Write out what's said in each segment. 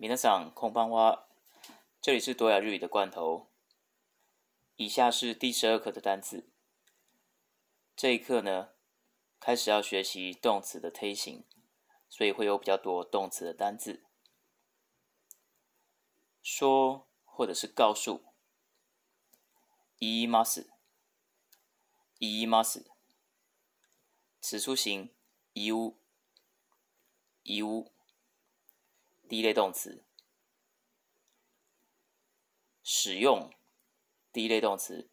米特桑空班花，这里是多雅日语的罐头。以下是第十二课的单词。这一课呢，开始要学习动词的推形，所以会有比较多动词的单字，说或者是告诉。伊马斯，伊马斯，此处形伊乌，伊乌。第一类动词，使用第一类动词，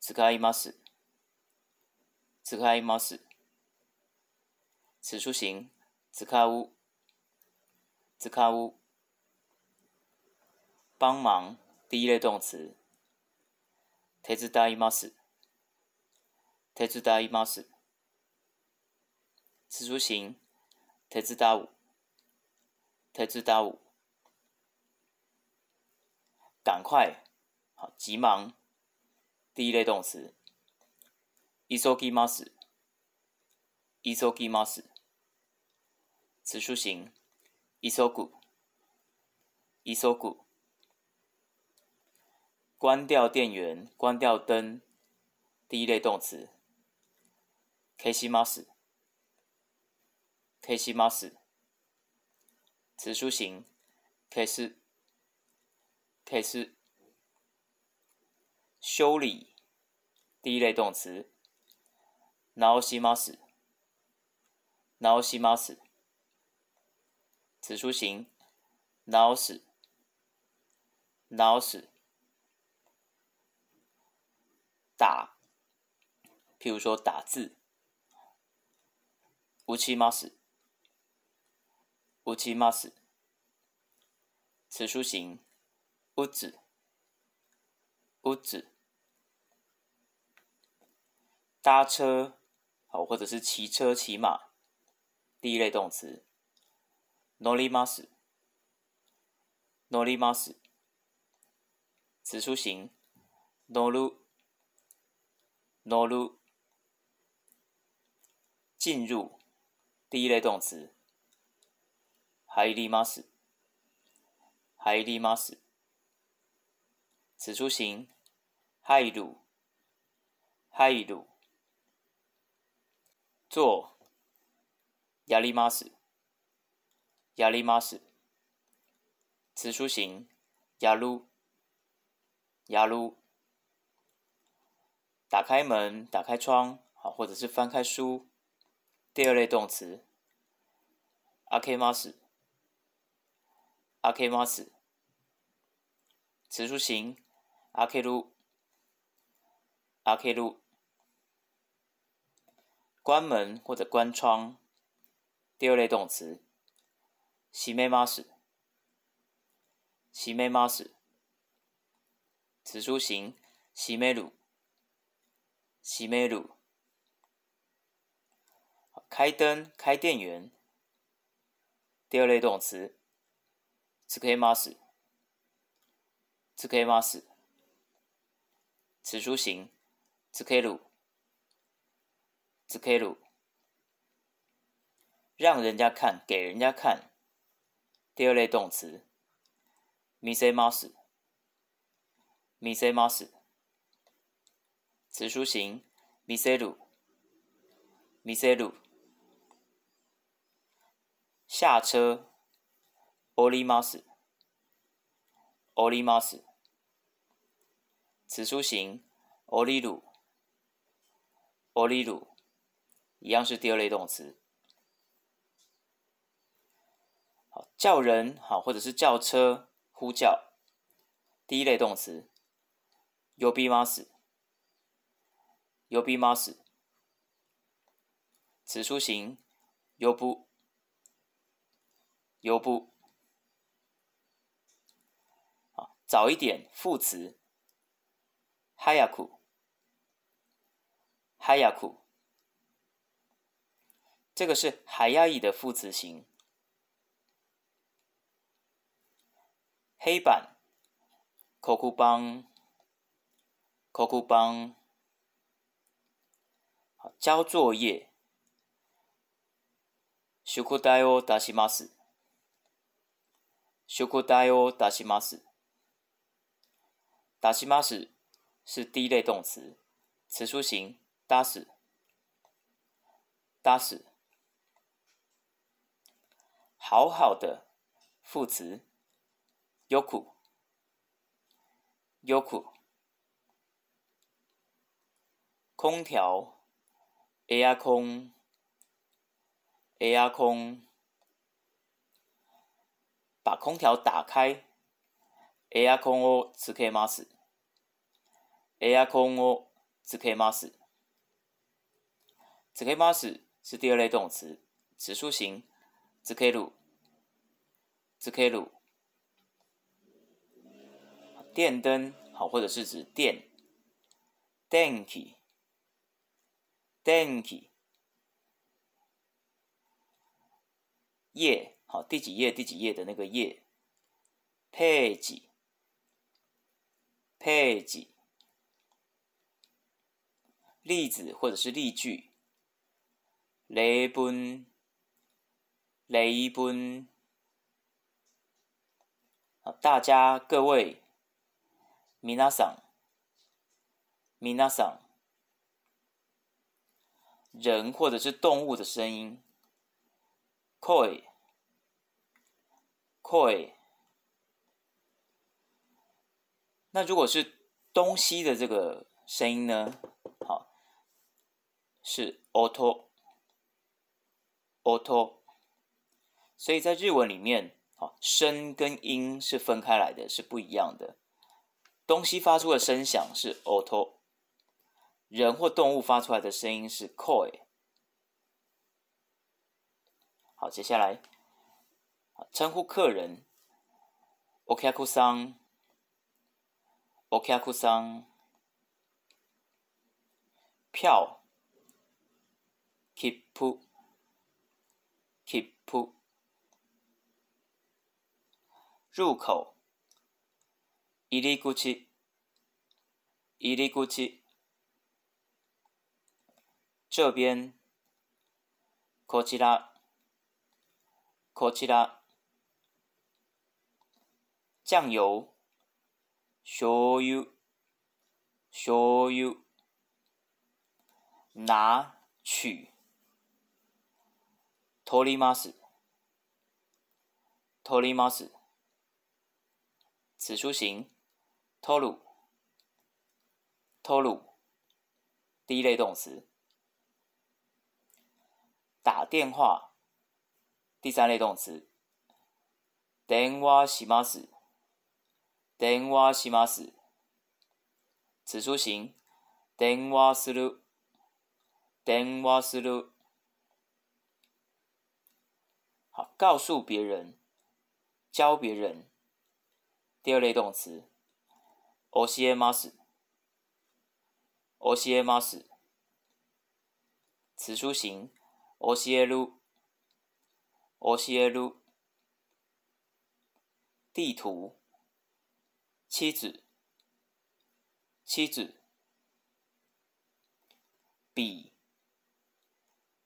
使います、使ういます、此出行、使う、使う、帮忙第一类动词、手伝います、手伝います、此出行、手伝う。特知道赶快急忙第一类动词一艘给猫屎一艘给猫屎指数型一艘股一艘股关掉电源关掉灯第一类动词 k 七猫屎 k 七猫屎词书形，可是，可是，修理，第一类动词，ノシマス，ノシマス，词书形，ノス，ノス，打，譬如说打字，ウチマス。乌チマス，此书行ウ子ウ子搭车，好，或者是骑车、骑马，第一类动词。ノリマス、ノリマス，此书行ノル、ノル、进入，第一类动词。はいります。はいります。此書行。はい、いる。はい、る。坐。やります。やります。此書行。やる。やる。打开门，打开窗，好，或者是翻开书。第二类动词，開。開。開。開。阿 K 马斯，此处行阿 K 路，阿 K 路，关门或者关窗，第二类动词。西梅马斯，西梅马斯，此处行西梅路，西梅路，开灯开电源，第二类动词。zhi kai ma shi，zhi kai ma shi，此书型，zhi kai lu，zhi kai lu，让人家看，给人家看。第二类动词，mi se ma shi，mi se ma shi，此书型，mi se lu，mi se lu，下车。オリマス、オリマス、此出行。オリル、オリル，一樣是第二類動詞。好，叫人好，或者是叫車呼叫，第一類動詞。ユビマス、ユビマス、此出行。ユブ、ユブ。早一点，副词，早く、早く，这个是“海亚语的副词型。黑板，コクバン、コク交作业，宿題を出します、宿題を出します。打西马屎是第一类动词，词书形打屎，打屎，好好的副词，优酷，优酷，空调 a i r 空 a i r 空。把空调打开，aircon をつけるマエアコンをつけます。つけます是第二类动词，词数形付ける、つける。电灯好，或者是指电、電気、電気。页好，第几页、第几页的那个页、ページ、ページ。例子或者是例句，雷奔，雷奔，大家各位，米娜桑，米娜桑，人或者是动物的声音 c o i c o i 那如果是东西的这个声音呢？是 auto，auto，所以在日文里面，啊，声跟音是分开来的，是不一样的。东西发出的声响是 auto，人或动物发出来的声音是 koi。好，接下来，称呼客人，okakusan，okakusan，票。切符，切符。入口，入り口，入り口。这边，こちら，こちら。酱油，醤油，醤油。拿取。取ります。取ります。此书形、通る、通る。第一类动词。打电话，第三类动词、電話します、電話します。此书形、電話する、電話する。告诉别人，教别人。第二类动词，o si e mas，o si e mas。词书型，o si e lu，o si e lu。地图，妻子，妻子，笔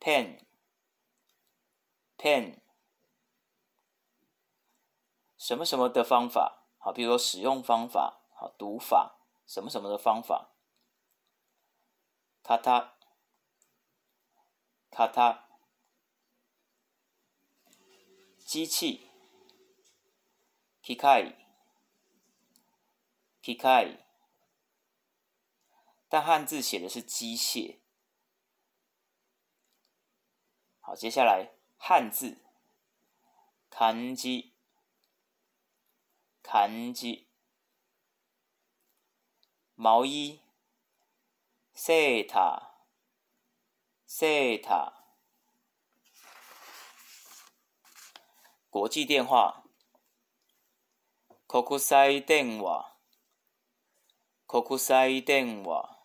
，pen，pen。什么什么的方法，好，比如说使用方法，好读法，什么什么的方法。咔塔咔塔机器，机械，机械。但汉字写的是机械。好，接下来汉字，开机。相机、毛衣、西塔、西塔、国际电话、Kokusai 电话、Kokusai 电话、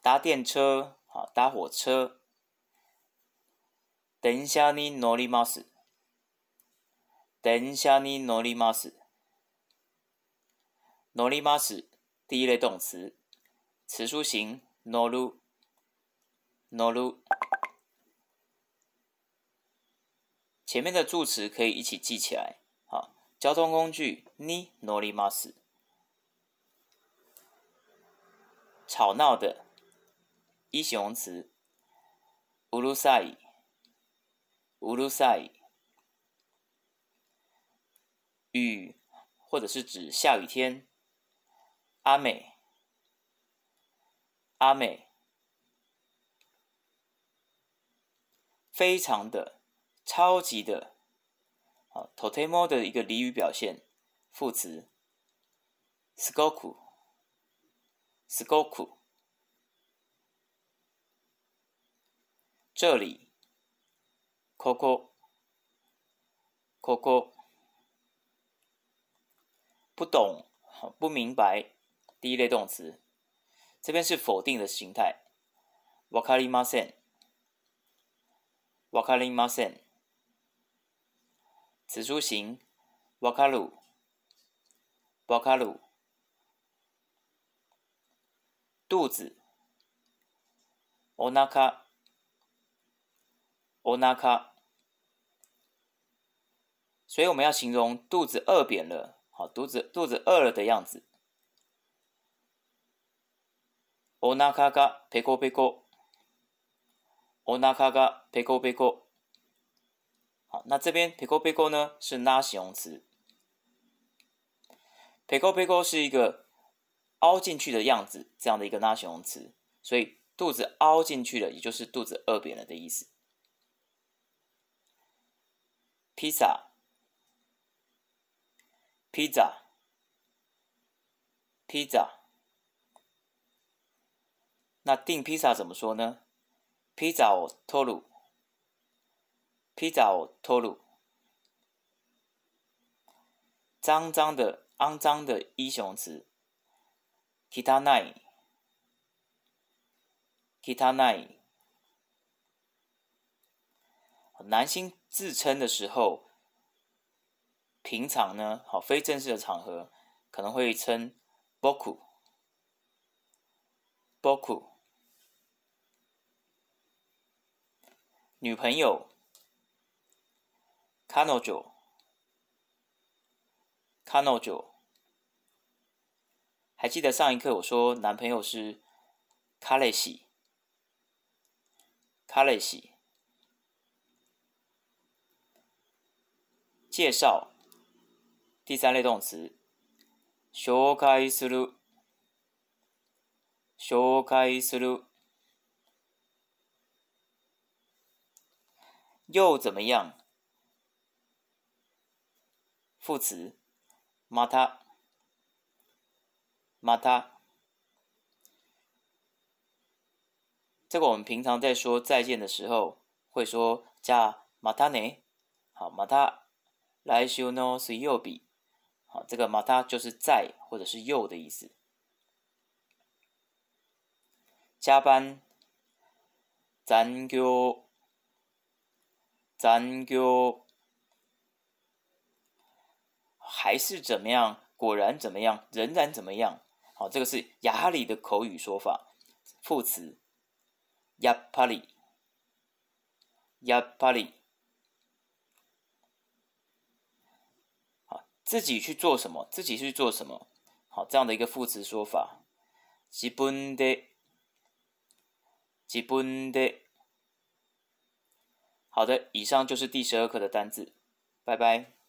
搭电车、啊搭火车、Tensha ni norimasu。等下，你哪里吗？是哪里吗？是第一类动词，词书性哪里哪里。前面的助词可以一起记起来。好，交通工具你哪里吗？是吵闹的，一形容词，乌噜塞乌噜塞。雨，或者是指下雨天。阿美，阿美，非常的，超级的，啊 t o t e m o 的一个俚语表现，副词，skoku，skoku，这里 c o c o c o c o 不懂、不明白。第一类动词，这边是否定的形态。わかりません。わかりません。此书型，わかる。わかる。肚子。おなか。おなか。所以我们要形容肚子饿扁了。好，肚子肚子饿了的样子。おながぺこぺこ。おながぺこぺこ。好，那这边ぺこぺこ呢是拉形容词？ぺこぺこ是一个凹进去的样子，这样的一个拉形容词。所以肚子凹进去了，也就是肚子饿扁了的意思。披萨。披萨，披萨，那订披萨怎么说呢？ピザを取る，ピザを取る，脏脏的、肮脏的英雄词。キタナイ，キタナイ，男性自称的时候。平常呢，好非正式的场合，可能会称，boku，boku，女朋友，kanojo，kanojo，还记得上一课我说男朋友是，kaleshi，kaleshi，介绍。第三類動词，紹介する、紹介する。又怎么样？副词，また、また。这个我们平常在说再见的时候会说じゃまたね。好，また来週の水曜日。好，这个嘛，它就是在或者是又的意思。加班，仍旧，仍旧，还是怎么样？果然怎么样？仍然怎么样？好，这个是雅里的口语说法，副词，やっぱり，やっぱり。自己去做什么？自己去做什么？好，这样的一个副词说法。基本的，基本的。好的，以上就是第十二课的单词。拜拜。